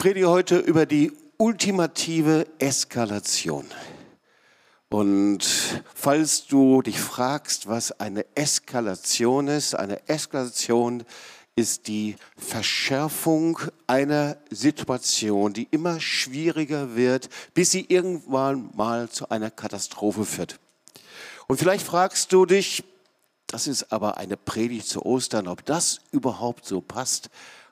predige heute über die ultimative Eskalation. Und falls du dich fragst, was eine Eskalation ist, eine Eskalation ist die Verschärfung einer Situation, die immer schwieriger wird, bis sie irgendwann mal zu einer Katastrophe führt. Und vielleicht fragst du dich, das ist aber eine Predigt zu Ostern, ob das überhaupt so passt.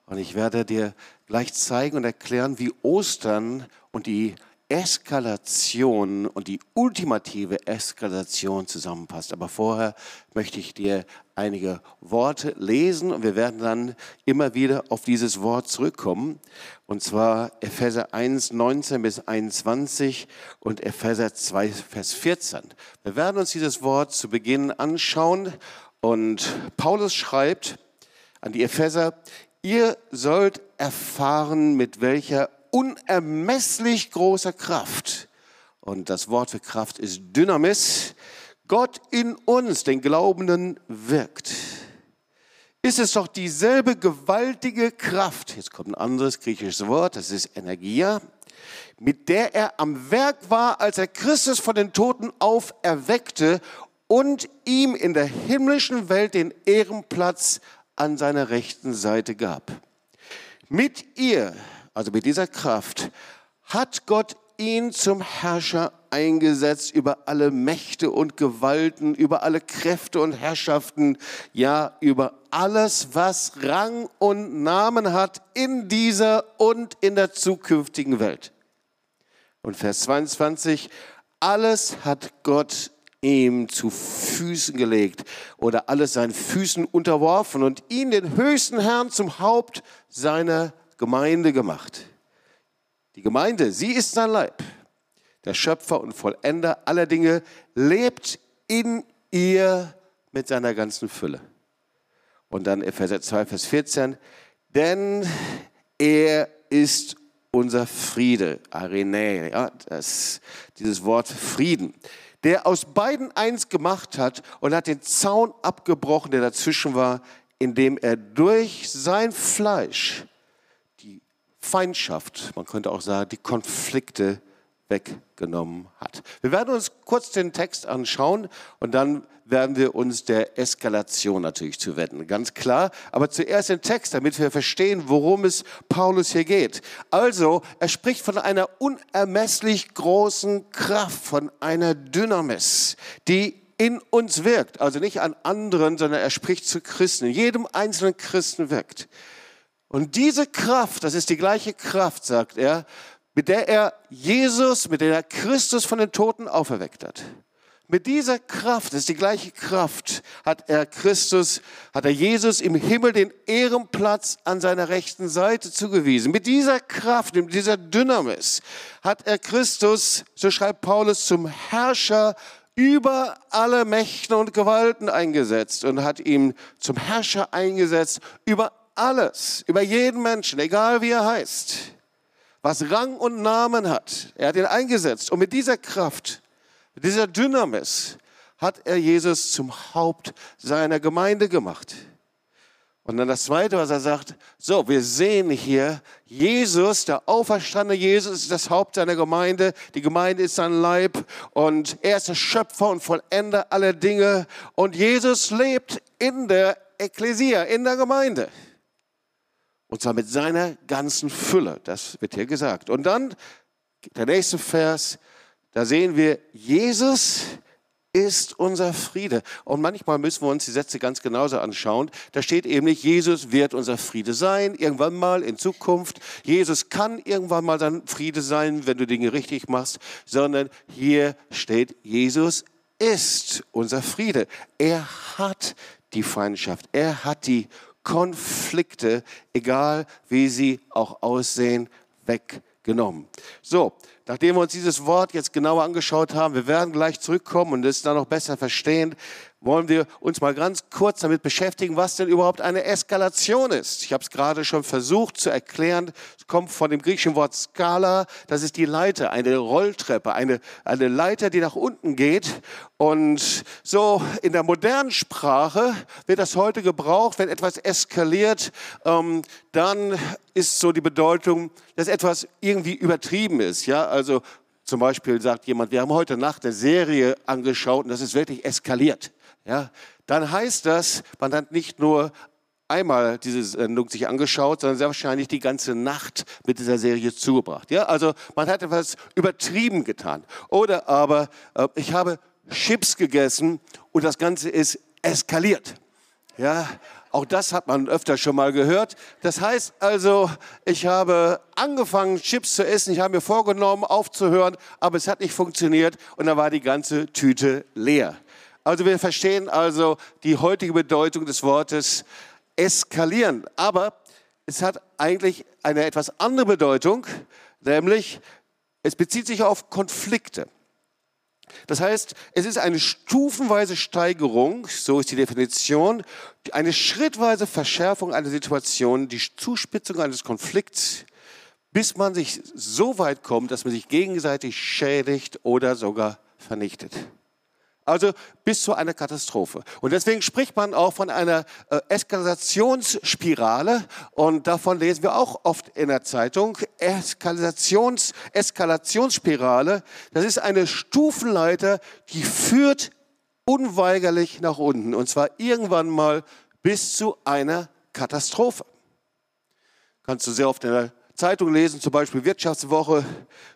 Und ich werde dir gleich zeigen und erklären, wie Ostern und die Eskalation und die ultimative Eskalation zusammenpasst. Aber vorher möchte ich dir einige Worte lesen und wir werden dann immer wieder auf dieses Wort zurückkommen. Und zwar Epheser 1, 19 bis 21 und Epheser 2, Vers 14. Wir werden uns dieses Wort zu Beginn anschauen und Paulus schreibt an die Epheser, ihr sollt erfahren, mit welcher unermesslich großer Kraft, und das Wort für Kraft ist Dynamis, Gott in uns, den Glaubenden, wirkt. Ist es doch dieselbe gewaltige Kraft, jetzt kommt ein anderes griechisches Wort, das ist Energia, mit der er am Werk war, als er Christus von den Toten auferweckte und ihm in der himmlischen Welt den Ehrenplatz an seiner rechten Seite gab. Mit ihr, also mit dieser Kraft, hat Gott ihn zum Herrscher eingesetzt über alle Mächte und Gewalten, über alle Kräfte und Herrschaften, ja über alles, was Rang und Namen hat in dieser und in der zukünftigen Welt. Und Vers 22, alles hat Gott ihm zu Füßen gelegt oder alles seinen Füßen unterworfen und ihn, den höchsten Herrn, zum Haupt seiner Gemeinde gemacht. Die Gemeinde, sie ist sein Leib. Der Schöpfer und Vollender aller Dinge lebt in ihr mit seiner ganzen Fülle. Und dann Epheser 2, Vers 14, denn er ist unser Friede, Arene, ja, das, dieses Wort Frieden der aus beiden eins gemacht hat und hat den Zaun abgebrochen, der dazwischen war, indem er durch sein Fleisch die Feindschaft, man könnte auch sagen, die Konflikte weggenommen hat. Wir werden uns kurz den Text anschauen und dann werden wir uns der Eskalation natürlich zuwenden, ganz klar. Aber zuerst den Text, damit wir verstehen, worum es Paulus hier geht. Also, er spricht von einer unermesslich großen Kraft, von einer Dynamis, die in uns wirkt. Also nicht an anderen, sondern er spricht zu Christen. In jedem einzelnen Christen wirkt. Und diese Kraft, das ist die gleiche Kraft, sagt er, mit der er Jesus, mit der er Christus von den Toten auferweckt hat. Mit dieser Kraft, das ist die gleiche Kraft, hat er Christus, hat er Jesus im Himmel den Ehrenplatz an seiner rechten Seite zugewiesen. Mit dieser Kraft, mit dieser Dynamis hat er Christus, so schreibt Paulus, zum Herrscher über alle Mächte und Gewalten eingesetzt und hat ihn zum Herrscher eingesetzt über alles, über jeden Menschen, egal wie er heißt was Rang und Namen hat. Er hat ihn eingesetzt und mit dieser Kraft, mit dieser Dynamis hat er Jesus zum Haupt seiner Gemeinde gemacht. Und dann das Zweite, was er sagt, so, wir sehen hier, Jesus, der auferstandene Jesus ist das Haupt seiner Gemeinde, die Gemeinde ist sein Leib und er ist der Schöpfer und Vollender aller Dinge und Jesus lebt in der Ekklesia, in der Gemeinde. Und zwar mit seiner ganzen Fülle. Das wird hier gesagt. Und dann der nächste Vers, da sehen wir, Jesus ist unser Friede. Und manchmal müssen wir uns die Sätze ganz genauso anschauen. Da steht eben nicht, Jesus wird unser Friede sein, irgendwann mal in Zukunft. Jesus kann irgendwann mal dein Friede sein, wenn du Dinge richtig machst, sondern hier steht, Jesus ist unser Friede. Er hat die Feindschaft, er hat die Konflikte, egal wie sie auch aussehen, weggenommen. So, nachdem wir uns dieses Wort jetzt genauer angeschaut haben, wir werden gleich zurückkommen und es dann noch besser verstehen, wollen wir uns mal ganz kurz damit beschäftigen, was denn überhaupt eine Eskalation ist. Ich habe es gerade schon versucht zu erklären. Es kommt von dem griechischen Wort Skala. Das ist die Leiter, eine Rolltreppe, eine, eine Leiter, die nach unten geht. Und so in der modernen Sprache wird das heute gebraucht, wenn etwas eskaliert, ähm, dann ist so die Bedeutung, dass etwas irgendwie übertrieben ist. Ja, also zum Beispiel sagt jemand, wir haben heute Nacht eine Serie angeschaut und das ist wirklich eskaliert ja, dann heißt das, man hat nicht nur einmal diese Sendung sich angeschaut, sondern sehr wahrscheinlich die ganze Nacht mit dieser Serie zugebracht. Ja, also man hat etwas übertrieben getan. Oder aber äh, ich habe Chips gegessen und das Ganze ist eskaliert. Ja, auch das hat man öfter schon mal gehört. Das heißt also, ich habe angefangen, Chips zu essen. Ich habe mir vorgenommen, aufzuhören, aber es hat nicht funktioniert und dann war die ganze Tüte leer. Also wir verstehen also die heutige Bedeutung des Wortes eskalieren. Aber es hat eigentlich eine etwas andere Bedeutung, nämlich es bezieht sich auf Konflikte. Das heißt, es ist eine stufenweise Steigerung, so ist die Definition, eine schrittweise Verschärfung einer Situation, die Zuspitzung eines Konflikts, bis man sich so weit kommt, dass man sich gegenseitig schädigt oder sogar vernichtet. Also bis zu einer Katastrophe. Und deswegen spricht man auch von einer äh, Eskalationsspirale und davon lesen wir auch oft in der Zeitung. Eskalations, Eskalationsspirale, das ist eine Stufenleiter, die führt unweigerlich nach unten und zwar irgendwann mal bis zu einer Katastrophe. Kannst du sehr oft in der Zeitung lesen, zum Beispiel Wirtschaftswoche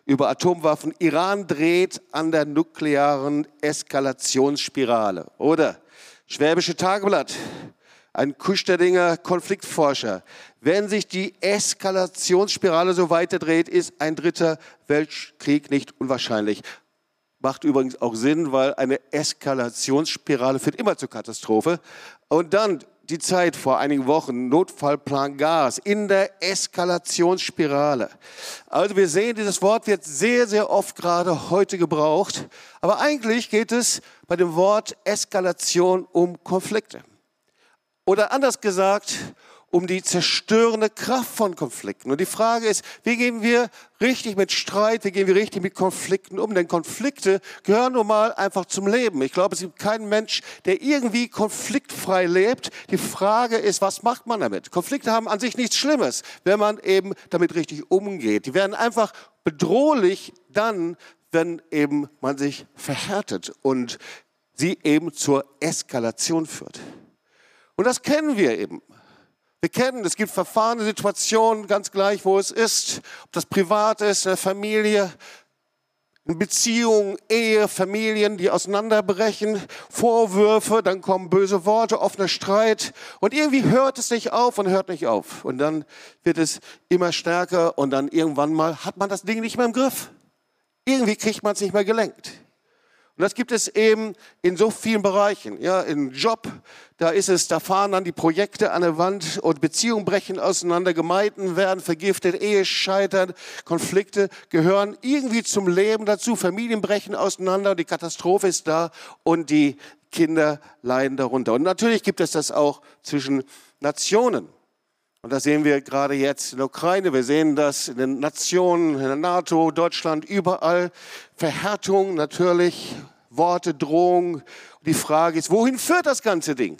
über Atomwaffen. Iran dreht an der nuklearen Eskalationsspirale. Oder Schwäbische Tageblatt, ein Kusterdinger Konfliktforscher. Wenn sich die Eskalationsspirale so weiterdreht, ist ein dritter Weltkrieg nicht unwahrscheinlich. Macht übrigens auch Sinn, weil eine Eskalationsspirale führt immer zur Katastrophe. Und dann die Zeit vor einigen Wochen, Notfallplan Gas in der Eskalationsspirale. Also wir sehen, dieses Wort wird sehr, sehr oft gerade heute gebraucht. Aber eigentlich geht es bei dem Wort Eskalation um Konflikte. Oder anders gesagt, um die zerstörende Kraft von Konflikten. Und die Frage ist, wie gehen wir richtig mit Streit, wie gehen wir richtig mit Konflikten um? Denn Konflikte gehören nun mal einfach zum Leben. Ich glaube, es gibt keinen Mensch, der irgendwie konfliktfrei lebt. Die Frage ist, was macht man damit? Konflikte haben an sich nichts Schlimmes, wenn man eben damit richtig umgeht. Die werden einfach bedrohlich dann, wenn eben man sich verhärtet und sie eben zur Eskalation führt. Und das kennen wir eben. Wir kennen, es gibt verfahrene Situationen, ganz gleich, wo es ist, ob das privat ist, in der Familie, in Beziehungen, Ehe, Familien, die auseinanderbrechen, Vorwürfe, dann kommen böse Worte, offener Streit und irgendwie hört es nicht auf und hört nicht auf. Und dann wird es immer stärker und dann irgendwann mal hat man das Ding nicht mehr im Griff. Irgendwie kriegt man es nicht mehr gelenkt. Und das gibt es eben in so vielen Bereichen. Ja, im Job, da ist es, da fahren dann die Projekte an der Wand und Beziehungen brechen auseinander, Gemeinden werden vergiftet, Ehe scheitern, Konflikte gehören irgendwie zum Leben dazu, Familien brechen auseinander, die Katastrophe ist da und die Kinder leiden darunter. Und natürlich gibt es das auch zwischen Nationen. Und das sehen wir gerade jetzt in der Ukraine. Wir sehen das in den Nationen, in der NATO, Deutschland, überall. Verhärtung natürlich, Worte, Drohung. Die Frage ist, wohin führt das ganze Ding?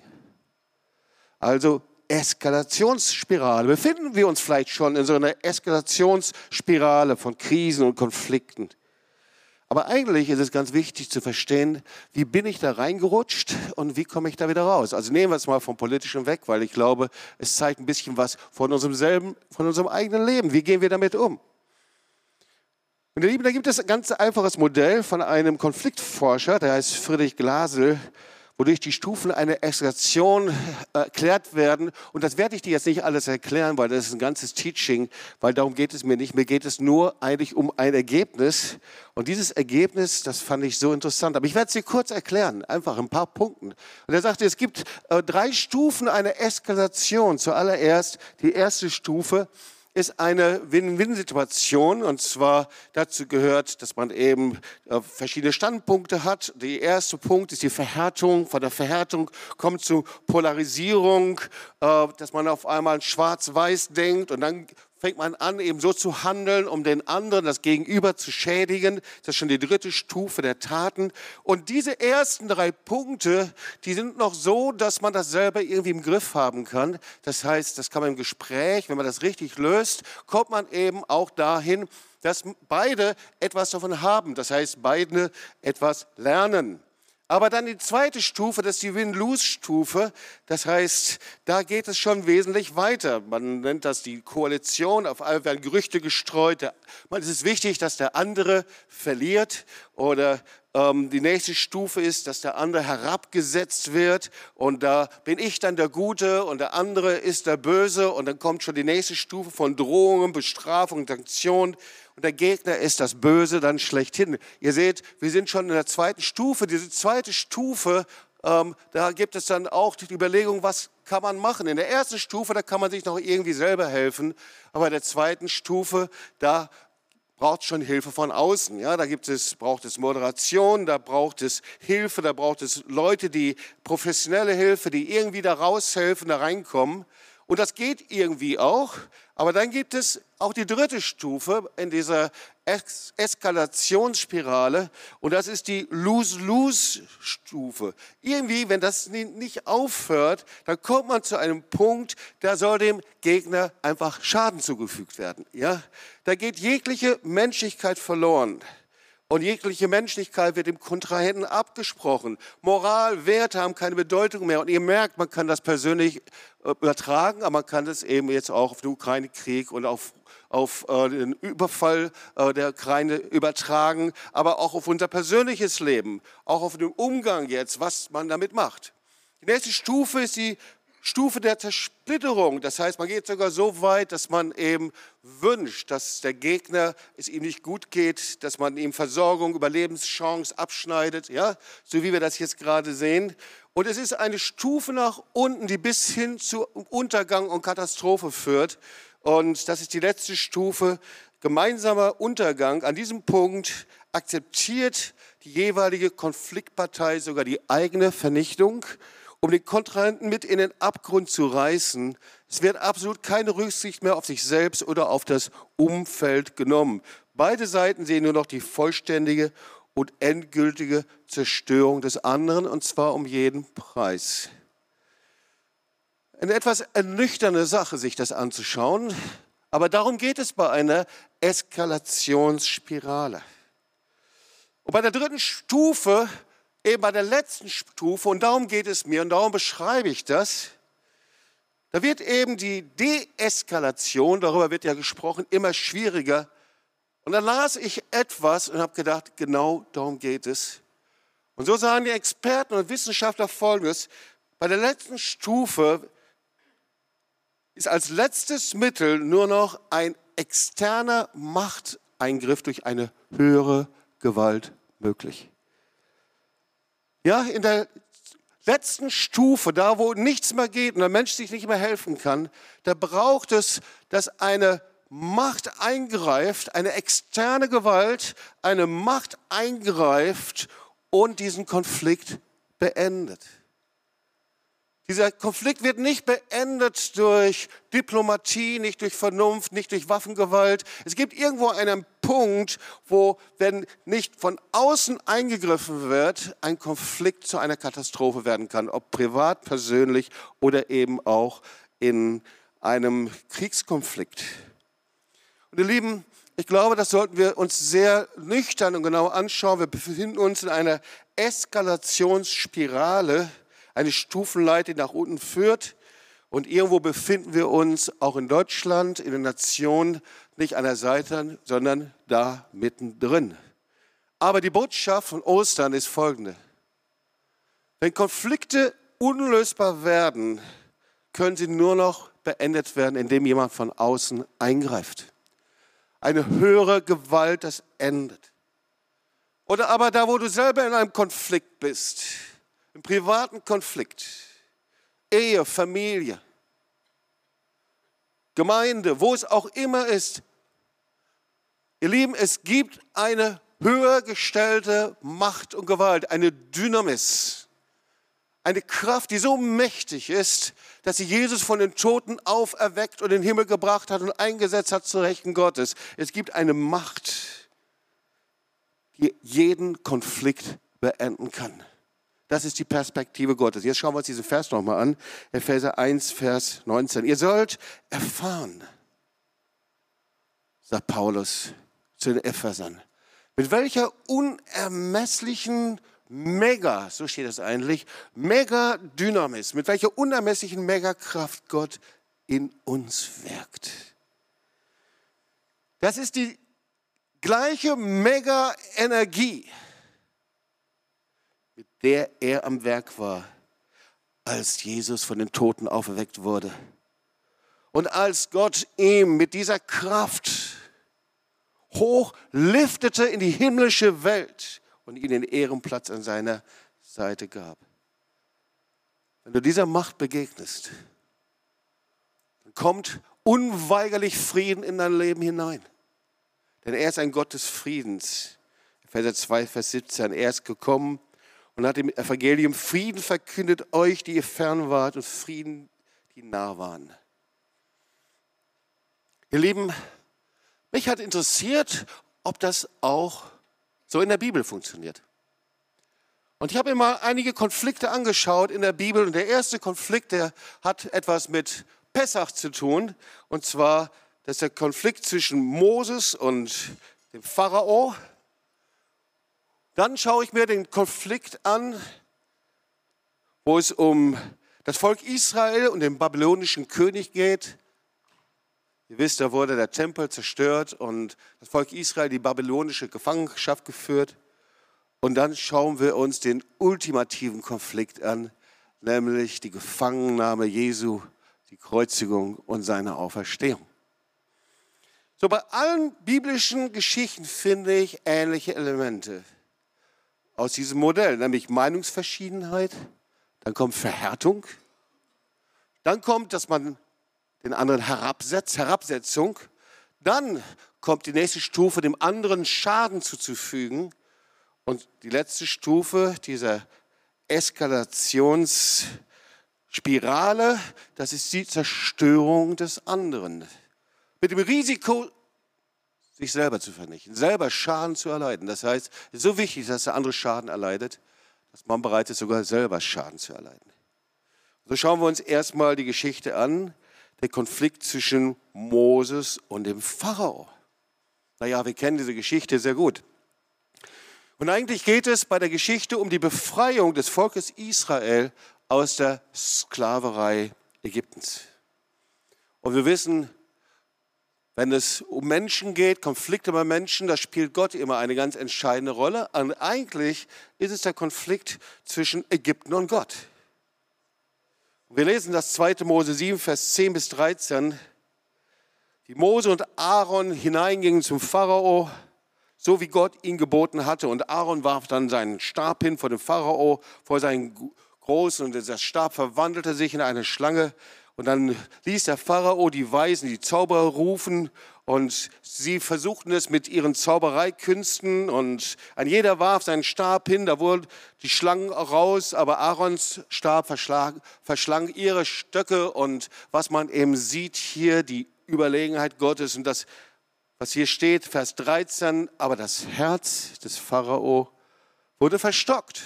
Also Eskalationsspirale. Befinden wir uns vielleicht schon in so einer Eskalationsspirale von Krisen und Konflikten? Aber eigentlich ist es ganz wichtig zu verstehen, wie bin ich da reingerutscht und wie komme ich da wieder raus. Also nehmen wir es mal vom Politischen weg, weil ich glaube, es zeigt ein bisschen was von unserem selben, von unserem eigenen Leben. Wie gehen wir damit um? Und ihr Lieben, da gibt es ein ganz einfaches Modell von einem Konfliktforscher, der heißt Friedrich Glasel wodurch die Stufen einer Eskalation äh, erklärt werden. Und das werde ich dir jetzt nicht alles erklären, weil das ist ein ganzes Teaching, weil darum geht es mir nicht. Mir geht es nur eigentlich um ein Ergebnis. Und dieses Ergebnis, das fand ich so interessant. Aber ich werde es dir kurz erklären, einfach ein paar Punkten. Und er sagte, es gibt äh, drei Stufen einer Eskalation. Zuallererst die erste Stufe ist eine Win-Win-Situation. Und zwar dazu gehört, dass man eben äh, verschiedene Standpunkte hat. Der erste Punkt ist die Verhärtung. Von der Verhärtung kommt zu Polarisierung, äh, dass man auf einmal schwarz-weiß denkt und dann fängt man an, eben so zu handeln, um den anderen, das Gegenüber zu schädigen. Das ist schon die dritte Stufe der Taten. Und diese ersten drei Punkte, die sind noch so, dass man das selber irgendwie im Griff haben kann. Das heißt, das kann man im Gespräch, wenn man das richtig löst, kommt man eben auch dahin, dass beide etwas davon haben. Das heißt, beide etwas lernen. Aber dann die zweite Stufe, das ist die Win-Lose-Stufe. Das heißt, da geht es schon wesentlich weiter. Man nennt das die Koalition. Auf einmal werden Gerüchte gestreut. Es ist wichtig, dass der andere verliert oder die nächste Stufe ist, dass der andere herabgesetzt wird und da bin ich dann der Gute und der andere ist der Böse und dann kommt schon die nächste Stufe von Drohungen, Bestrafung, Sanktionen und der Gegner ist das Böse dann schlechthin. Ihr seht, wir sind schon in der zweiten Stufe. Diese zweite Stufe, ähm, da gibt es dann auch die Überlegung, was kann man machen. In der ersten Stufe, da kann man sich noch irgendwie selber helfen, aber in der zweiten Stufe, da braucht schon Hilfe von außen. Ja, da gibt es, braucht es Moderation, da braucht es Hilfe, da braucht es Leute, die professionelle Hilfe, die irgendwie da raushelfen, da reinkommen. Und das geht irgendwie auch. Aber dann gibt es auch die dritte Stufe in dieser es Eskalationsspirale und das ist die Lose-Lose-Stufe. Irgendwie, wenn das nicht aufhört, dann kommt man zu einem Punkt, da soll dem Gegner einfach Schaden zugefügt werden. Ja? Da geht jegliche Menschlichkeit verloren. Und jegliche Menschlichkeit wird dem Kontrahenten abgesprochen. Moral, Werte haben keine Bedeutung mehr. Und ihr merkt, man kann das persönlich äh, übertragen, aber man kann das eben jetzt auch auf den Ukraine-Krieg und auf, auf äh, den Überfall äh, der Ukraine übertragen, aber auch auf unser persönliches Leben, auch auf den Umgang jetzt, was man damit macht. Die nächste Stufe ist die Stufe der Zersplitterung. Das heißt, man geht sogar so weit, dass man eben wünscht, dass der Gegner es ihm nicht gut geht, dass man ihm Versorgung, Überlebenschance abschneidet, ja, so wie wir das jetzt gerade sehen. Und es ist eine Stufe nach unten, die bis hin zu Untergang und Katastrophe führt. Und das ist die letzte Stufe, gemeinsamer Untergang. An diesem Punkt akzeptiert die jeweilige Konfliktpartei sogar die eigene Vernichtung um den Kontrahenten mit in den Abgrund zu reißen. Es wird absolut keine Rücksicht mehr auf sich selbst oder auf das Umfeld genommen. Beide Seiten sehen nur noch die vollständige und endgültige Zerstörung des anderen, und zwar um jeden Preis. Eine etwas ernüchternde Sache, sich das anzuschauen, aber darum geht es bei einer Eskalationsspirale. Und bei der dritten Stufe eben bei der letzten Stufe, und darum geht es mir und darum beschreibe ich das, da wird eben die Deeskalation, darüber wird ja gesprochen, immer schwieriger. Und dann las ich etwas und habe gedacht, genau darum geht es. Und so sagen die Experten und Wissenschaftler Folgendes, bei der letzten Stufe ist als letztes Mittel nur noch ein externer Machteingriff durch eine höhere Gewalt möglich. Ja, in der letzten Stufe, da wo nichts mehr geht und der Mensch sich nicht mehr helfen kann, da braucht es, dass eine Macht eingreift, eine externe Gewalt, eine Macht eingreift und diesen Konflikt beendet. Dieser Konflikt wird nicht beendet durch Diplomatie, nicht durch Vernunft, nicht durch Waffengewalt. Es gibt irgendwo einen Punkt, wo, wenn nicht von außen eingegriffen wird, ein Konflikt zu einer Katastrophe werden kann, ob privat, persönlich oder eben auch in einem Kriegskonflikt. Und ihr Lieben, ich glaube, das sollten wir uns sehr nüchtern und genau anschauen. Wir befinden uns in einer Eskalationsspirale eine Stufenleiter, die nach unten führt. Und irgendwo befinden wir uns auch in Deutschland, in der Nation, nicht an der Seite, sondern da mittendrin. Aber die Botschaft von Ostern ist folgende. Wenn Konflikte unlösbar werden, können sie nur noch beendet werden, indem jemand von außen eingreift. Eine höhere Gewalt das endet. Oder aber da, wo du selber in einem Konflikt bist, im privaten Konflikt, Ehe, Familie, Gemeinde, wo es auch immer ist. Ihr Lieben, es gibt eine höher gestellte Macht und Gewalt, eine Dynamis, eine Kraft, die so mächtig ist, dass sie Jesus von den Toten auferweckt und in den Himmel gebracht hat und eingesetzt hat zu Rechten Gottes. Es gibt eine Macht, die jeden Konflikt beenden kann. Das ist die Perspektive Gottes. Jetzt schauen wir uns diesen Vers nochmal an. Epheser 1, Vers 19. Ihr sollt erfahren, sagt Paulus zu den Ephesern, mit welcher unermesslichen Mega, so steht es eigentlich, Mega-Dynamis, mit welcher unermesslichen Megakraft Gott in uns wirkt. Das ist die gleiche Mega-Energie, der er am Werk war, als Jesus von den Toten auferweckt wurde. Und als Gott ihm mit dieser Kraft hochliftete in die himmlische Welt und ihm den Ehrenplatz an seiner Seite gab. Wenn du dieser Macht begegnest, dann kommt unweigerlich Frieden in dein Leben hinein. Denn er ist ein Gott des Friedens. Epheser 2, Vers 17. Er ist gekommen und hat im Evangelium Frieden verkündet euch, die ihr fern wart, und Frieden, die nah waren. Ihr Lieben, mich hat interessiert, ob das auch so in der Bibel funktioniert. Und ich habe mir mal einige Konflikte angeschaut in der Bibel. Und der erste Konflikt, der hat etwas mit Pessach zu tun. Und zwar, das ist der Konflikt zwischen Moses und dem Pharao. Dann schaue ich mir den Konflikt an, wo es um das Volk Israel und den babylonischen König geht. Ihr wisst, da wurde der Tempel zerstört und das Volk Israel die babylonische Gefangenschaft geführt. Und dann schauen wir uns den ultimativen Konflikt an, nämlich die Gefangennahme Jesu, die Kreuzigung und seine Auferstehung. So bei allen biblischen Geschichten finde ich ähnliche Elemente aus diesem Modell, nämlich Meinungsverschiedenheit, dann kommt Verhärtung, dann kommt, dass man den anderen herabsetzt, Herabsetzung. Dann kommt die nächste Stufe, dem anderen Schaden zuzufügen. Und die letzte Stufe dieser Eskalationsspirale, das ist die Zerstörung des anderen. Mit dem Risiko, sich selber zu vernichten, selber Schaden zu erleiden. Das heißt, es ist so wichtig, dass der andere Schaden erleidet, dass man bereit ist, sogar selber Schaden zu erleiden. So schauen wir uns erstmal die Geschichte an, der Konflikt zwischen Moses und dem Pharao. Naja, wir kennen diese Geschichte sehr gut. Und eigentlich geht es bei der Geschichte um die Befreiung des Volkes Israel aus der Sklaverei Ägyptens. Und wir wissen, wenn es um Menschen geht, Konflikte bei Menschen, da spielt Gott immer eine ganz entscheidende Rolle. Und eigentlich ist es der Konflikt zwischen Ägypten und Gott. Wir lesen das 2. Mose 7, Vers 10 bis 13. Wie Mose und Aaron hineingingen zum Pharao, so wie Gott ihn geboten hatte. Und Aaron warf dann seinen Stab hin vor dem Pharao, vor seinen Großen. Und der Stab verwandelte sich in eine Schlange. Und dann ließ der Pharao die Weisen, die Zauberer rufen und sie versuchten es mit ihren Zaubereikünsten und ein jeder warf seinen Stab hin, da wurden die Schlangen raus, aber Aarons Stab verschlang, verschlang ihre Stöcke und was man eben sieht hier, die Überlegenheit Gottes und das, was hier steht, Vers 13, aber das Herz des Pharao wurde verstockt.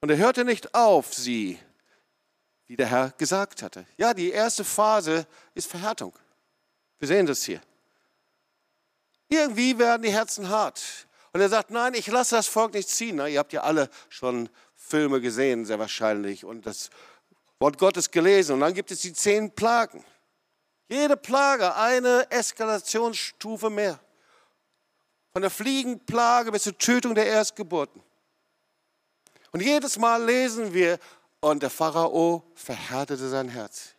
Und er hörte nicht auf, sie, wie der Herr gesagt hatte. Ja, die erste Phase ist Verhärtung. Wir sehen das hier. Irgendwie werden die Herzen hart. Und er sagt, nein, ich lasse das Volk nicht ziehen. Na, ihr habt ja alle schon Filme gesehen, sehr wahrscheinlich, und das Wort Gottes gelesen. Und dann gibt es die zehn Plagen. Jede Plage eine Eskalationsstufe mehr. Von der Fliegenplage bis zur Tötung der Erstgeburten. Und jedes Mal lesen wir, und der Pharao verhärtete sein Herz.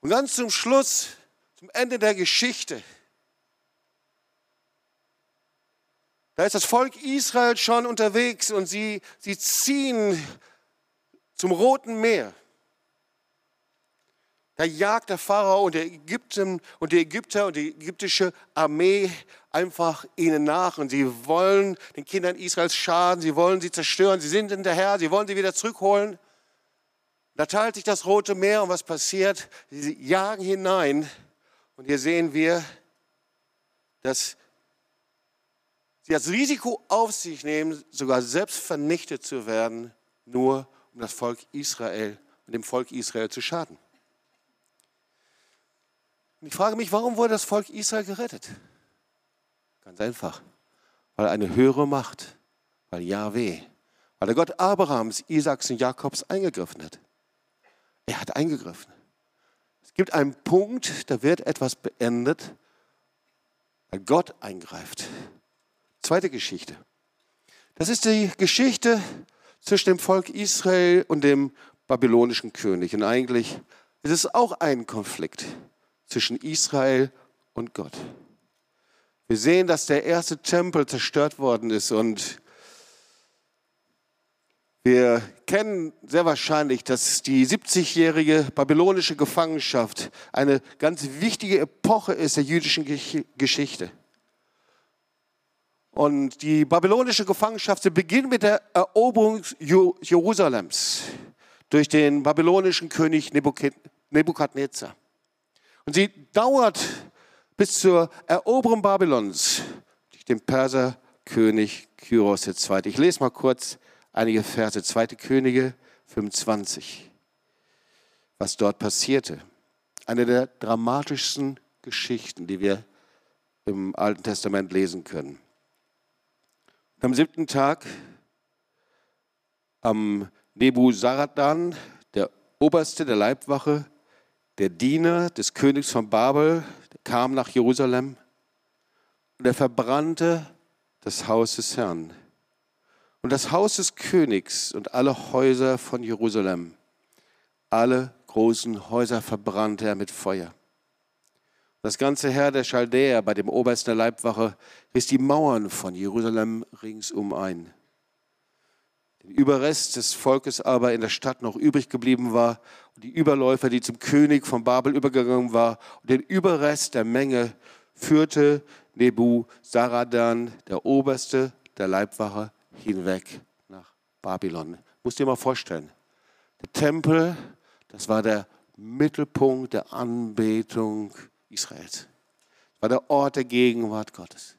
Und ganz zum Schluss zum Ende der Geschichte. Da ist das Volk Israel schon unterwegs und sie, sie ziehen zum Roten Meer. Da jagt der Pharao und der Ägypten und die Ägypter und die ägyptische Armee einfach ihnen nach und sie wollen den Kindern Israels schaden, sie wollen sie zerstören, sie sind hinterher, sie wollen sie wieder zurückholen. Da teilt sich das Rote Meer und was passiert? Sie jagen hinein und hier sehen wir, dass sie das Risiko auf sich nehmen, sogar selbst vernichtet zu werden, nur um das Volk Israel und dem Volk Israel zu schaden. Und ich frage mich, warum wurde das Volk Israel gerettet? Ganz einfach, weil eine höhere Macht, weil Yahweh, weil der Gott Abrahams, Isaaks und Jakobs eingegriffen hat. Er hat eingegriffen. Es gibt einen Punkt, da wird etwas beendet, weil Gott eingreift. Zweite Geschichte. Das ist die Geschichte zwischen dem Volk Israel und dem babylonischen König. Und eigentlich ist es auch ein Konflikt zwischen Israel und Gott. Wir sehen, dass der erste Tempel zerstört worden ist und wir kennen sehr wahrscheinlich, dass die 70-jährige babylonische Gefangenschaft eine ganz wichtige Epoche ist der jüdischen Geschichte. Und die babylonische Gefangenschaft beginnt mit der Eroberung Jerusalems durch den babylonischen König Nebukadnezar. Und sie dauert bis zur Eroberung Babylons durch den Perserkönig Kyros II. Ich lese mal kurz einige Verse, 2. Könige 25, was dort passierte. Eine der dramatischsten Geschichten, die wir im Alten Testament lesen können. Am siebten Tag, am Nebuzaradan, der Oberste der Leibwache, der Diener des Königs von Babel, kam nach Jerusalem und er verbrannte das Haus des Herrn und das Haus des Königs und alle Häuser von Jerusalem. Alle großen Häuser verbrannte er mit Feuer. Das ganze Herr der Chaldäer bei dem Obersten der Leibwache riss die Mauern von Jerusalem ringsum ein. Überrest des Volkes aber in der Stadt noch übrig geblieben war und die Überläufer, die zum König von Babel übergegangen war, und den Überrest der Menge führte Nebu Saradan, der Oberste der Leibwache, hinweg nach Babylon. Musst dir mal vorstellen, der Tempel, das war der Mittelpunkt der Anbetung Israels. Das war der Ort der Gegenwart Gottes.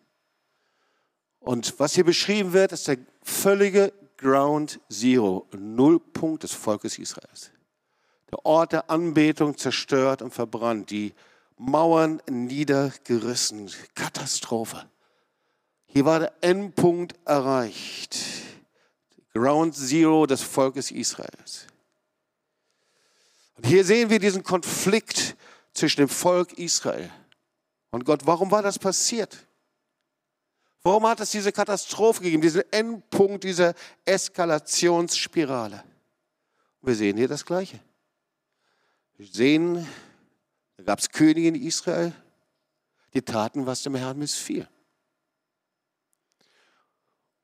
Und was hier beschrieben wird, ist der völlige Ground Zero, Nullpunkt des Volkes Israels. Der Ort der Anbetung zerstört und verbrannt, die Mauern niedergerissen, Katastrophe. Hier war der Endpunkt erreicht. Ground Zero des Volkes Israels. Und hier sehen wir diesen Konflikt zwischen dem Volk Israel und Gott. Warum war das passiert? Warum hat es diese Katastrophe gegeben, diesen Endpunkt dieser Eskalationsspirale? Wir sehen hier das Gleiche. Wir sehen, da gab es Könige in Israel, die taten, was dem Herrn missfiel.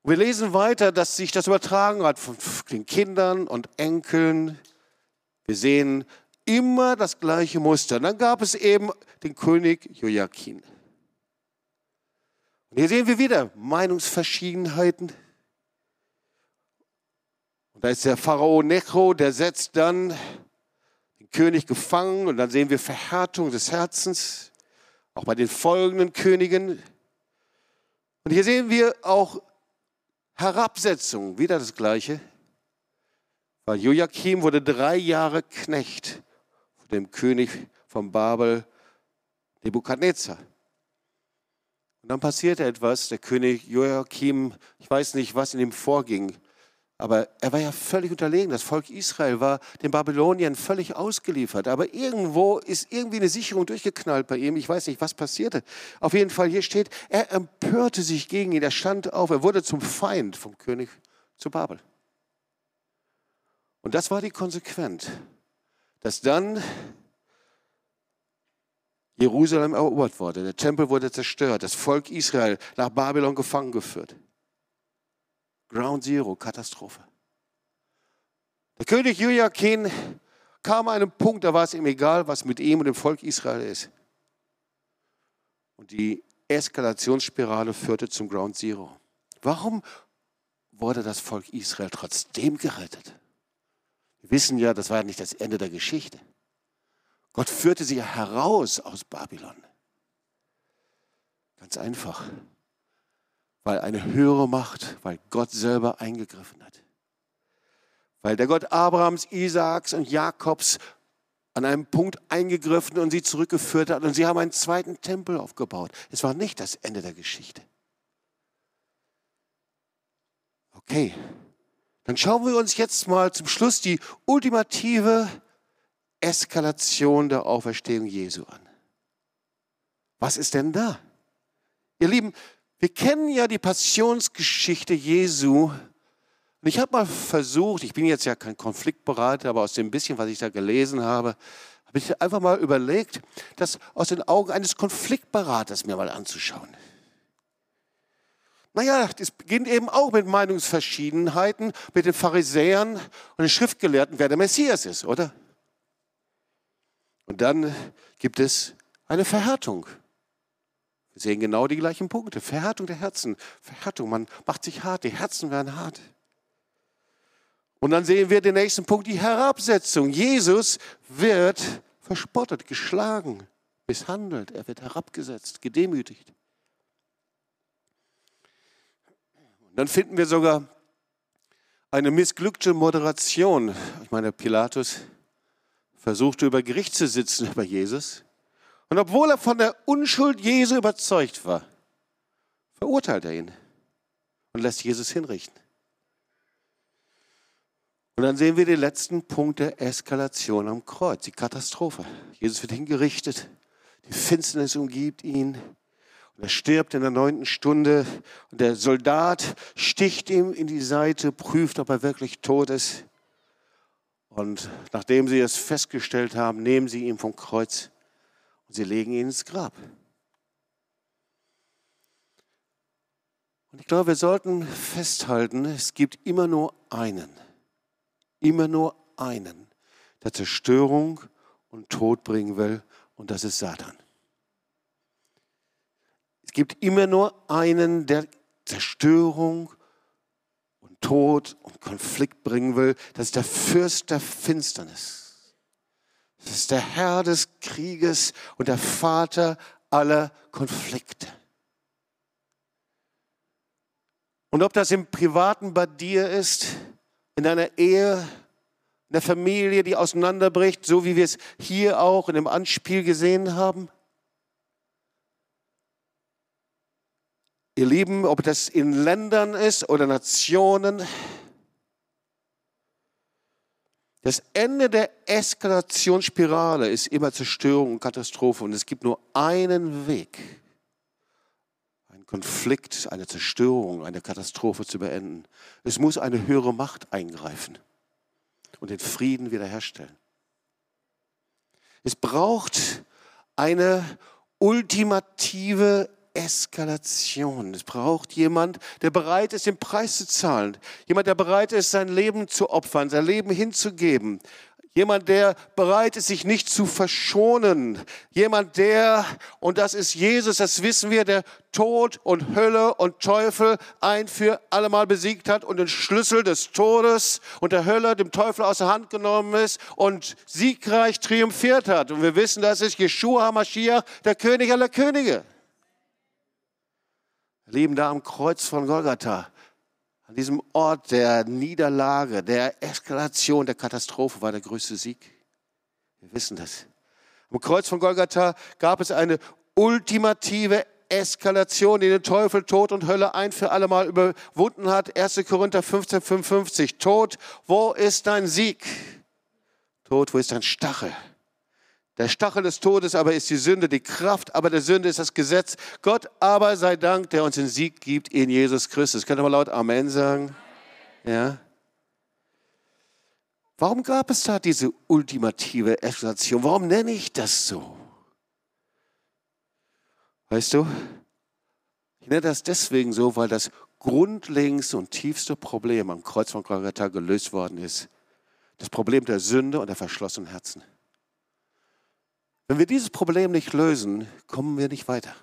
Wir lesen weiter, dass sich das übertragen hat von den Kindern und Enkeln. Wir sehen immer das gleiche Muster. Und dann gab es eben den König Joachim. Und hier sehen wir wieder Meinungsverschiedenheiten. Und da ist der Pharao Necho, der setzt dann den König gefangen. Und dann sehen wir Verhärtung des Herzens, auch bei den folgenden Königen. Und hier sehen wir auch Herabsetzung, wieder das Gleiche. Weil Joachim wurde drei Jahre Knecht von dem König von Babel, Nebukadnezar. Und dann passierte etwas, der König Joachim, ich weiß nicht, was in ihm vorging, aber er war ja völlig unterlegen. Das Volk Israel war den Babyloniern völlig ausgeliefert. Aber irgendwo ist irgendwie eine Sicherung durchgeknallt bei ihm. Ich weiß nicht, was passierte. Auf jeden Fall, hier steht, er empörte sich gegen ihn. Er stand auf. Er wurde zum Feind vom König zu Babel. Und das war die Konsequenz, dass dann Jerusalem erobert wurde. Der Tempel wurde zerstört. Das Volk Israel nach Babylon gefangen geführt. Ground Zero, Katastrophe. Der König Joachim kam einem Punkt, da war es ihm egal, was mit ihm und dem Volk Israel ist. Und die Eskalationsspirale führte zum Ground Zero. Warum wurde das Volk Israel trotzdem gerettet? Wir wissen ja, das war ja nicht das Ende der Geschichte. Gott führte sie heraus aus Babylon. Ganz einfach, weil eine höhere Macht, weil Gott selber eingegriffen hat. Weil der Gott Abrahams, Isaaks und Jakobs an einem Punkt eingegriffen und sie zurückgeführt hat und sie haben einen zweiten Tempel aufgebaut. Es war nicht das Ende der Geschichte. Okay, dann schauen wir uns jetzt mal zum Schluss die ultimative Eskalation der Auferstehung Jesu an. Was ist denn da? Ihr Lieben, wir kennen ja die Passionsgeschichte Jesu. Und ich habe mal versucht, ich bin jetzt ja kein Konfliktberater, aber aus dem bisschen, was ich da gelesen habe, habe ich einfach mal überlegt, das aus den Augen eines Konfliktberaters mir mal anzuschauen. Naja, das beginnt eben auch mit Meinungsverschiedenheiten mit den Pharisäern und den Schriftgelehrten, wer der Messias ist, oder? Und dann gibt es eine Verhärtung. Wir sehen genau die gleichen Punkte. Verhärtung der Herzen. Verhärtung, man macht sich hart, die Herzen werden hart. Und dann sehen wir den nächsten Punkt, die Herabsetzung. Jesus wird verspottet, geschlagen, misshandelt, er wird herabgesetzt, gedemütigt. Und dann finden wir sogar eine missglückte Moderation. Ich meine, Pilatus versuchte über Gericht zu sitzen über Jesus. Und obwohl er von der Unschuld Jesu überzeugt war, verurteilt er ihn und lässt Jesus hinrichten. Und dann sehen wir den letzten Punkt der Eskalation am Kreuz, die Katastrophe. Jesus wird hingerichtet, die Finsternis umgibt ihn er stirbt in der neunten Stunde und der Soldat sticht ihm in die Seite, prüft, ob er wirklich tot ist. Und nachdem sie es festgestellt haben, nehmen sie ihn vom Kreuz und sie legen ihn ins Grab. Und ich glaube, wir sollten festhalten, es gibt immer nur einen, immer nur einen, der Zerstörung und Tod bringen will, und das ist Satan. Es gibt immer nur einen, der Zerstörung und Tod und Konflikt bringen will. Das ist der Fürst der Finsternis. Das ist der Herr des Krieges und der Vater aller Konflikte. Und ob das im Privaten bei dir ist, in deiner Ehe, in der Familie, die auseinanderbricht, so wie wir es hier auch in dem Anspiel gesehen haben. Ihr Lieben, ob das in Ländern ist oder Nationen, das Ende der Eskalationsspirale ist immer Zerstörung und Katastrophe. Und es gibt nur einen Weg, einen Konflikt, eine Zerstörung, eine Katastrophe zu beenden. Es muss eine höhere Macht eingreifen und den Frieden wiederherstellen. Es braucht eine ultimative Eskalation. Es braucht jemand, der bereit ist, den Preis zu zahlen. Jemand, der bereit ist, sein Leben zu opfern, sein Leben hinzugeben. Jemand, der bereit ist, sich nicht zu verschonen. Jemand, der, und das ist Jesus, das wissen wir, der Tod und Hölle und Teufel ein für allemal besiegt hat und den Schlüssel des Todes und der Hölle dem Teufel aus der Hand genommen ist und siegreich triumphiert hat. Und wir wissen, das ist Jeshua HaMashiach, der König aller Könige. Leben da am Kreuz von Golgatha, an diesem Ort der Niederlage, der Eskalation, der Katastrophe war der größte Sieg. Wir wissen das. Am Kreuz von Golgatha gab es eine ultimative Eskalation, die den Teufel, Tod und Hölle ein für alle Mal überwunden hat. 1. Korinther 15, 55. Tod, wo ist dein Sieg? Tod, wo ist dein Stachel? Der Stachel des Todes aber ist die Sünde, die Kraft aber der Sünde ist das Gesetz. Gott aber sei Dank, der uns den Sieg gibt in Jesus Christus. Könnt ihr mal laut Amen sagen? Ja. Warum gab es da diese ultimative Eskalation? Warum nenne ich das so? Weißt du, ich nenne das deswegen so, weil das grundlegendste und tiefste Problem am Kreuz von Golgatha gelöst worden ist. Das Problem der Sünde und der verschlossenen Herzen. Wenn wir dieses Problem nicht lösen, kommen wir nicht weiter.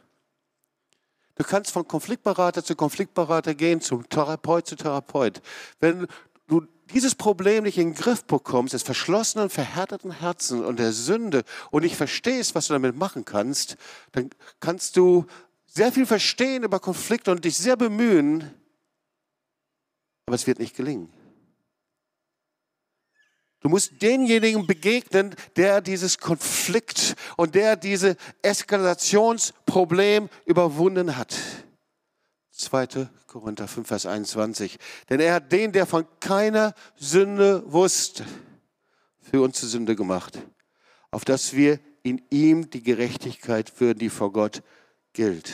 Du kannst von Konfliktberater zu Konfliktberater gehen, zum Therapeut zu Therapeut. Wenn du dieses Problem nicht in den Griff bekommst, des verschlossenen, verhärteten Herzen und der Sünde und nicht verstehst, was du damit machen kannst, dann kannst du sehr viel verstehen über Konflikte und dich sehr bemühen, aber es wird nicht gelingen. Du musst denjenigen begegnen, der dieses Konflikt und der dieses Eskalationsproblem überwunden hat. 2. Korinther 5, Vers 21. Denn er hat den, der von keiner Sünde wusste, für uns zur Sünde gemacht, auf dass wir in ihm die Gerechtigkeit würden, die vor Gott gilt.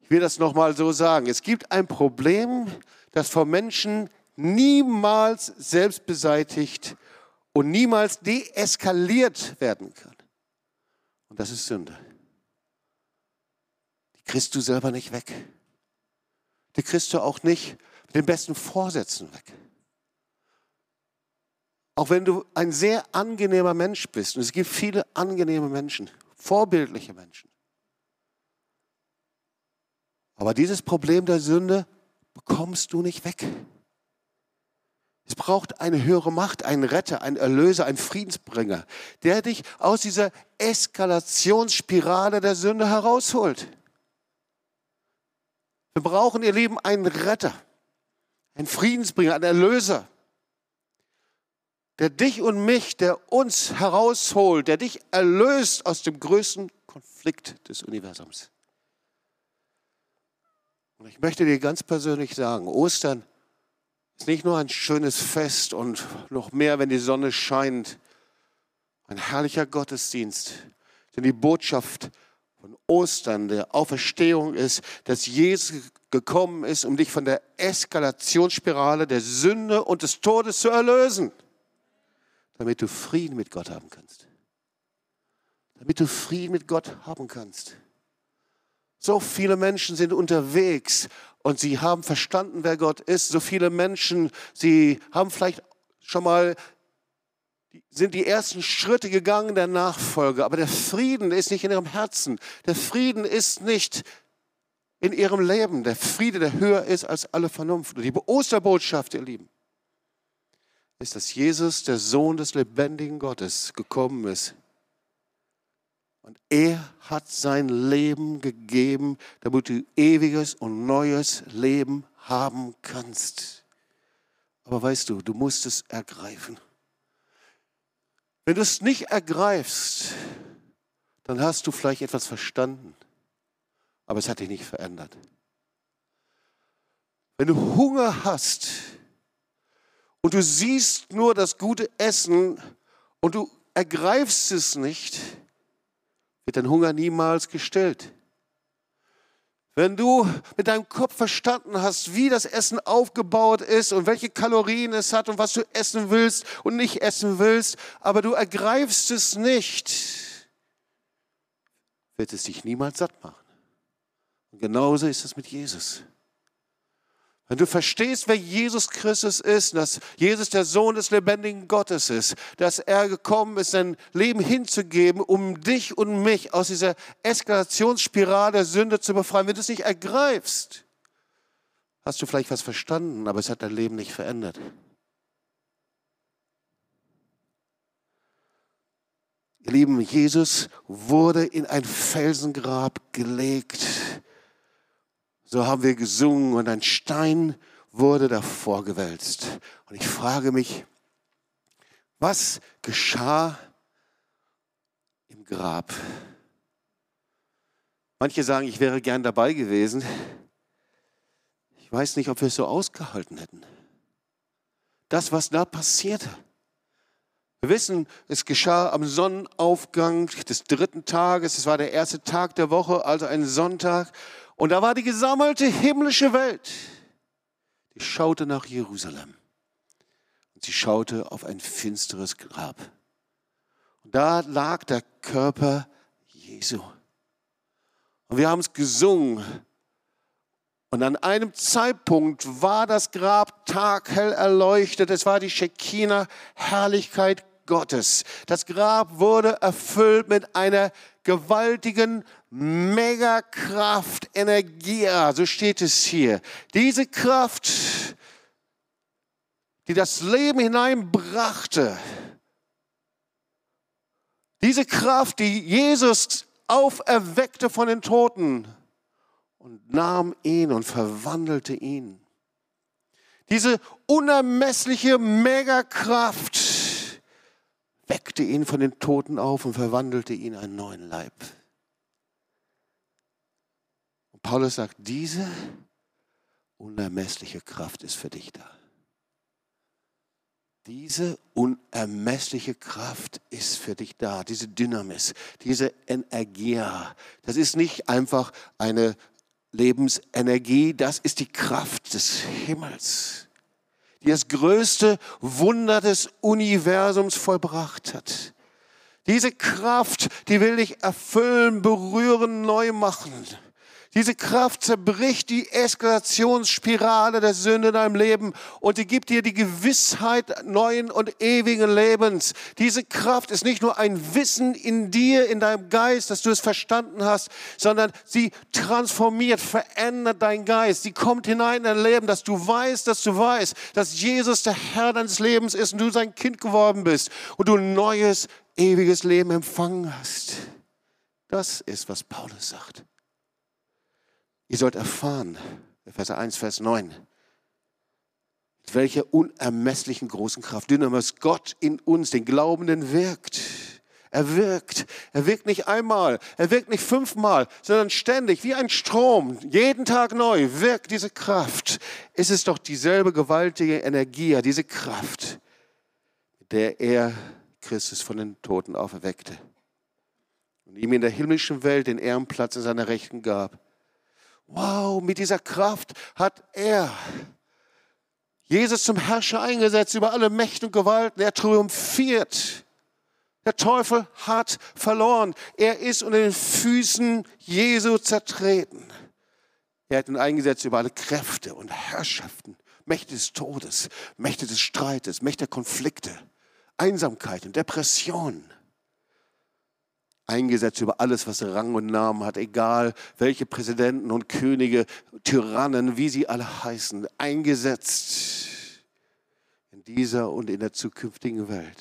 Ich will das nochmal so sagen. Es gibt ein Problem, das vor Menschen niemals selbst beseitigt und niemals deeskaliert werden kann. Und das ist Sünde. Die kriegst du selber nicht weg. Die kriegst du auch nicht mit den besten Vorsätzen weg. Auch wenn du ein sehr angenehmer Mensch bist, und es gibt viele angenehme Menschen, vorbildliche Menschen. Aber dieses Problem der Sünde bekommst du nicht weg. Es braucht eine höhere Macht, einen Retter, einen Erlöser, einen Friedensbringer, der dich aus dieser Eskalationsspirale der Sünde herausholt. Wir brauchen, ihr Lieben, einen Retter, einen Friedensbringer, einen Erlöser, der dich und mich, der uns herausholt, der dich erlöst aus dem größten Konflikt des Universums. Und ich möchte dir ganz persönlich sagen, Ostern ist nicht nur ein schönes Fest und noch mehr, wenn die Sonne scheint, ein herrlicher Gottesdienst, denn die Botschaft von Ostern, der Auferstehung ist, dass Jesus gekommen ist, um dich von der Eskalationsspirale der Sünde und des Todes zu erlösen, damit du Frieden mit Gott haben kannst. Damit du Frieden mit Gott haben kannst. So viele Menschen sind unterwegs und sie haben verstanden, wer Gott ist. So viele Menschen, sie haben vielleicht schon mal sind die ersten Schritte gegangen der Nachfolge, aber der Frieden ist nicht in ihrem Herzen. Der Frieden ist nicht in ihrem Leben. Der Friede, der höher ist als alle Vernunft. Und die Osterbotschaft, ihr Lieben, ist, dass Jesus, der Sohn des lebendigen Gottes, gekommen ist, und er hat sein Leben gegeben, damit du ewiges und neues Leben haben kannst. Aber weißt du, du musst es ergreifen. Wenn du es nicht ergreifst, dann hast du vielleicht etwas verstanden, aber es hat dich nicht verändert. Wenn du Hunger hast und du siehst nur das gute Essen und du ergreifst es nicht, wird dein Hunger niemals gestillt. Wenn du mit deinem Kopf verstanden hast, wie das Essen aufgebaut ist und welche Kalorien es hat und was du essen willst und nicht essen willst, aber du ergreifst es nicht, wird es dich niemals satt machen. Und genauso ist es mit Jesus. Wenn du verstehst, wer Jesus Christus ist, dass Jesus der Sohn des lebendigen Gottes ist, dass er gekommen ist, sein Leben hinzugeben, um dich und mich aus dieser Eskalationsspirale der Sünde zu befreien, wenn du es nicht ergreifst, hast du vielleicht was verstanden, aber es hat dein Leben nicht verändert. Ihr Lieben, Jesus wurde in ein Felsengrab gelegt so haben wir gesungen und ein Stein wurde davor gewälzt. Und ich frage mich, was geschah im Grab? Manche sagen, ich wäre gern dabei gewesen. Ich weiß nicht, ob wir es so ausgehalten hätten. Das, was da passierte. Wir wissen, es geschah am Sonnenaufgang des dritten Tages. Es war der erste Tag der Woche, also ein Sonntag. Und da war die gesammelte himmlische Welt, die schaute nach Jerusalem. Und sie schaute auf ein finsteres Grab. Und da lag der Körper Jesu. Und wir haben es gesungen. Und an einem Zeitpunkt war das Grab taghell erleuchtet. Es war die Shekinah Herrlichkeit Gottes. Das Grab wurde erfüllt mit einer gewaltigen Megakraft, Energie, so steht es hier. Diese Kraft, die das Leben hineinbrachte, diese Kraft, die Jesus auferweckte von den Toten und nahm ihn und verwandelte ihn. Diese unermessliche Megakraft weckte ihn von den Toten auf und verwandelte ihn in einen neuen Leib. Paulus sagt, diese unermessliche Kraft ist für dich da. Diese unermessliche Kraft ist für dich da, diese Dynamis, diese Energie. Das ist nicht einfach eine Lebensenergie, das ist die Kraft des Himmels, die das größte Wunder des Universums vollbracht hat. Diese Kraft, die will dich erfüllen, berühren, neu machen. Diese Kraft zerbricht die Eskalationsspirale der Sünde in deinem Leben und die gibt dir die Gewissheit neuen und ewigen Lebens. Diese Kraft ist nicht nur ein Wissen in dir, in deinem Geist, dass du es verstanden hast, sondern sie transformiert, verändert deinen Geist. Sie kommt hinein in dein Leben, dass du weißt, dass du weißt, dass Jesus der Herr deines Lebens ist und du sein Kind geworden bist und du ein neues, ewiges Leben empfangen hast. Das ist, was Paulus sagt. Ihr sollt erfahren, Vers 1, Vers 9, mit welcher unermesslichen großen Kraft Dynamis Gott in uns, den Glaubenden, wirkt. Er wirkt. Er wirkt nicht einmal, er wirkt nicht fünfmal, sondern ständig, wie ein Strom. Jeden Tag neu wirkt diese Kraft. Es ist doch dieselbe gewaltige Energie, diese Kraft, mit der er Christus von den Toten auferweckte und ihm in der himmlischen Welt den Ehrenplatz in seiner Rechten gab. Wow, mit dieser Kraft hat er Jesus zum Herrscher eingesetzt über alle Mächte und Gewalten. Er triumphiert. Der Teufel hat verloren. Er ist unter den Füßen Jesu zertreten. Er hat ihn eingesetzt über alle Kräfte und Herrschaften, Mächte des Todes, Mächte des Streites, Mächte der Konflikte, Einsamkeit und Depression eingesetzt über alles, was Rang und Namen hat, egal welche Präsidenten und Könige, Tyrannen, wie sie alle heißen, eingesetzt in dieser und in der zukünftigen Welt.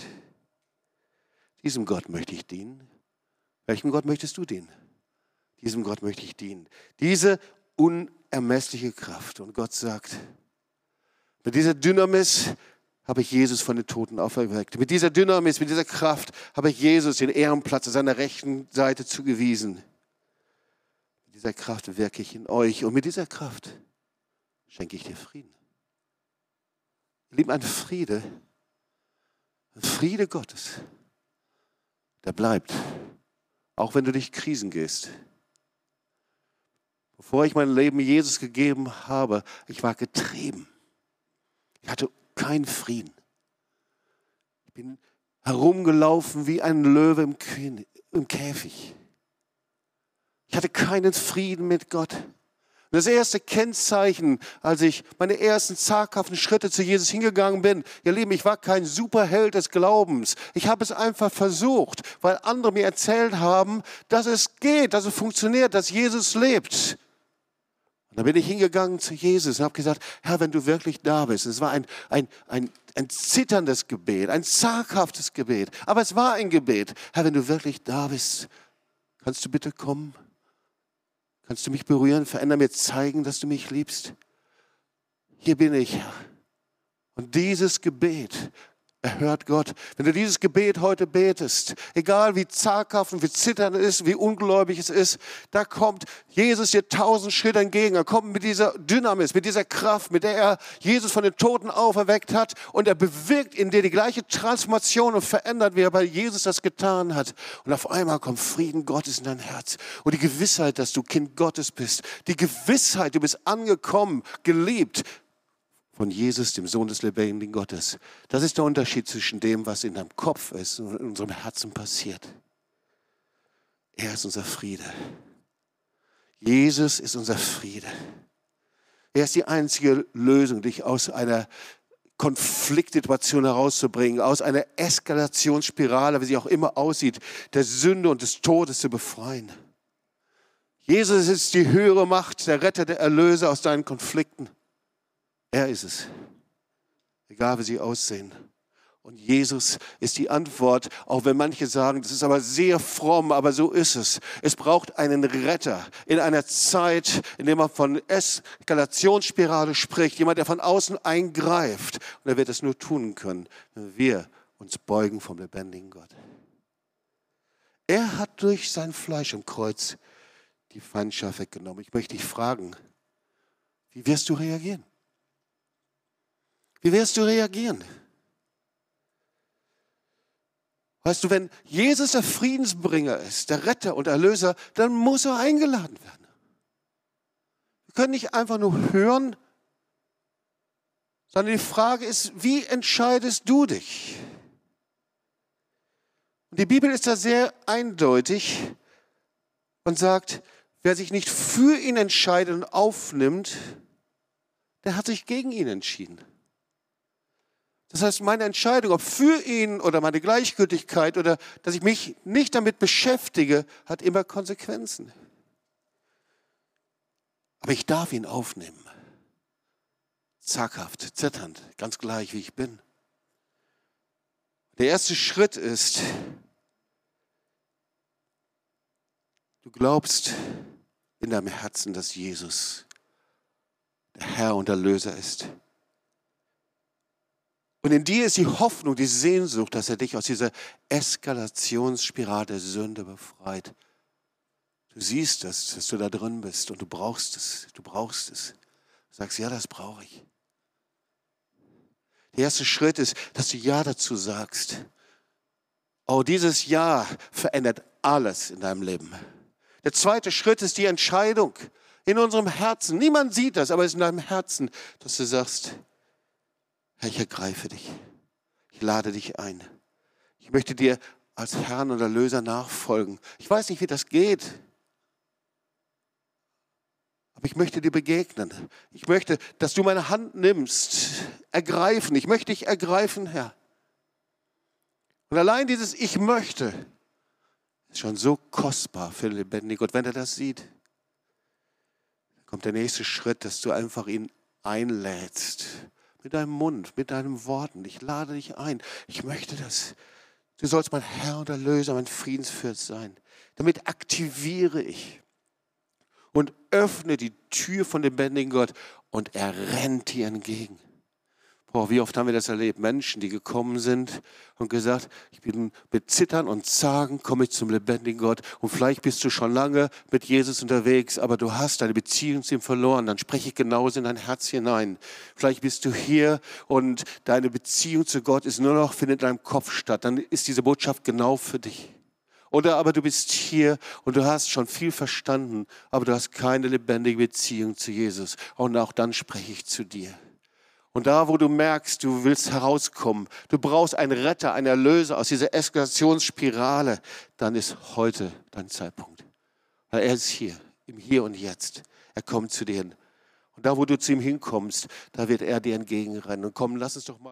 Diesem Gott möchte ich dienen. Welchem Gott möchtest du dienen? Diesem Gott möchte ich dienen. Diese unermessliche Kraft. Und Gott sagt, mit dieser Dynamis habe ich Jesus von den Toten auferweckt. Mit dieser Dynamis, mit dieser Kraft habe ich Jesus den Ehrenplatz an seiner rechten Seite zugewiesen. Mit dieser Kraft wirke ich in euch und mit dieser Kraft schenke ich dir Frieden. Lieben, ein Friede, ein Friede Gottes, der bleibt, auch wenn du durch Krisen gehst. Bevor ich mein Leben Jesus gegeben habe, ich war getrieben. Ich hatte keinen Frieden. Ich bin herumgelaufen wie ein Löwe im, im Käfig. Ich hatte keinen Frieden mit Gott. Und das erste Kennzeichen, als ich meine ersten zaghaften Schritte zu Jesus hingegangen bin, ihr Lieben, ich war kein Superheld des Glaubens. Ich habe es einfach versucht, weil andere mir erzählt haben, dass es geht, dass es funktioniert, dass Jesus lebt. Und dann bin ich hingegangen zu Jesus und habe gesagt, Herr, wenn du wirklich da bist. Es war ein, ein, ein, ein zitterndes Gebet, ein zaghaftes Gebet. Aber es war ein Gebet. Herr, wenn du wirklich da bist, kannst du bitte kommen? Kannst du mich berühren, verändern mir, zeigen, dass du mich liebst? Hier bin ich, Herr. Und dieses Gebet erhört Gott. Wenn du dieses Gebet heute betest, egal wie zaghaft und wie zitternd es ist, wie ungläubig es ist, da kommt Jesus dir tausend Schritte entgegen. Er kommt mit dieser Dynamis, mit dieser Kraft, mit der er Jesus von den Toten auferweckt hat und er bewirkt in dir die gleiche Transformation und verändert, wie er bei Jesus das getan hat. Und auf einmal kommt Frieden Gottes in dein Herz und die Gewissheit, dass du Kind Gottes bist. Die Gewissheit, du bist angekommen, geliebt, von Jesus, dem Sohn des lebendigen Gottes. Das ist der Unterschied zwischen dem, was in deinem Kopf ist und in unserem Herzen passiert. Er ist unser Friede. Jesus ist unser Friede. Er ist die einzige Lösung, dich aus einer Konfliktsituation herauszubringen, aus einer Eskalationsspirale, wie sie auch immer aussieht, der Sünde und des Todes zu befreien. Jesus ist die höhere Macht, der Retter, der Erlöser aus deinen Konflikten. Er ist es, egal wie sie aussehen. Und Jesus ist die Antwort, auch wenn manche sagen, das ist aber sehr fromm, aber so ist es. Es braucht einen Retter in einer Zeit, in der man von Eskalationsspirale spricht, jemand, der von außen eingreift. Und er wird es nur tun können, wenn wir uns beugen vom lebendigen Gott. Er hat durch sein Fleisch im Kreuz die Feindschaft weggenommen. Ich möchte dich fragen, wie wirst du reagieren? Wie wirst du reagieren? Weißt du, wenn Jesus der Friedensbringer ist, der Retter und Erlöser, dann muss er eingeladen werden. Wir können nicht einfach nur hören, sondern die Frage ist, wie entscheidest du dich? Und die Bibel ist da sehr eindeutig und sagt, wer sich nicht für ihn entscheidet und aufnimmt, der hat sich gegen ihn entschieden. Das heißt, meine Entscheidung, ob für ihn oder meine Gleichgültigkeit oder dass ich mich nicht damit beschäftige, hat immer Konsequenzen. Aber ich darf ihn aufnehmen. Zaghaft, zitternd, ganz gleich, wie ich bin. Der erste Schritt ist, du glaubst in deinem Herzen, dass Jesus der Herr und der Löser ist. Und in dir ist die Hoffnung, die Sehnsucht, dass er dich aus dieser Eskalationsspirale der Sünde befreit. Du siehst das, dass du da drin bist und du brauchst es. Du brauchst es. Du sagst, ja, das brauche ich. Der erste Schritt ist, dass du Ja dazu sagst. Oh, dieses Ja verändert alles in deinem Leben. Der zweite Schritt ist die Entscheidung in unserem Herzen. Niemand sieht das, aber es ist in deinem Herzen, dass du sagst, Herr, ich ergreife dich. Ich lade dich ein. Ich möchte dir als Herrn und Erlöser nachfolgen. Ich weiß nicht, wie das geht. Aber ich möchte dir begegnen. Ich möchte, dass du meine Hand nimmst. Ergreifen. Ich möchte dich ergreifen, Herr. Und allein dieses Ich möchte ist schon so kostbar für den lebendigen Gott, wenn er das sieht. Kommt der nächste Schritt, dass du einfach ihn einlädst mit deinem Mund, mit deinen Worten. Ich lade dich ein. Ich möchte das. Du sollst mein Herr und Erlöser, mein Friedensfürst sein. Damit aktiviere ich und öffne die Tür von dem lebendigen Gott und er rennt dir entgegen. Boah, wie oft haben wir das erlebt? Menschen, die gekommen sind und gesagt, ich bin mit Zittern und Zagen, komme ich zum lebendigen Gott. Und vielleicht bist du schon lange mit Jesus unterwegs, aber du hast deine Beziehung zu ihm verloren. Dann spreche ich genauso in dein Herz hinein. Vielleicht bist du hier und deine Beziehung zu Gott ist nur noch, findet in deinem Kopf statt. Dann ist diese Botschaft genau für dich. Oder aber du bist hier und du hast schon viel verstanden, aber du hast keine lebendige Beziehung zu Jesus. Und auch dann spreche ich zu dir. Und da, wo du merkst, du willst herauskommen, du brauchst einen Retter, einen Erlöser aus dieser Eskalationsspirale, dann ist heute dein Zeitpunkt. Weil er ist hier, im Hier und Jetzt. Er kommt zu dir hin. Und da, wo du zu ihm hinkommst, da wird er dir entgegenrennen. Und komm, lass uns doch mal.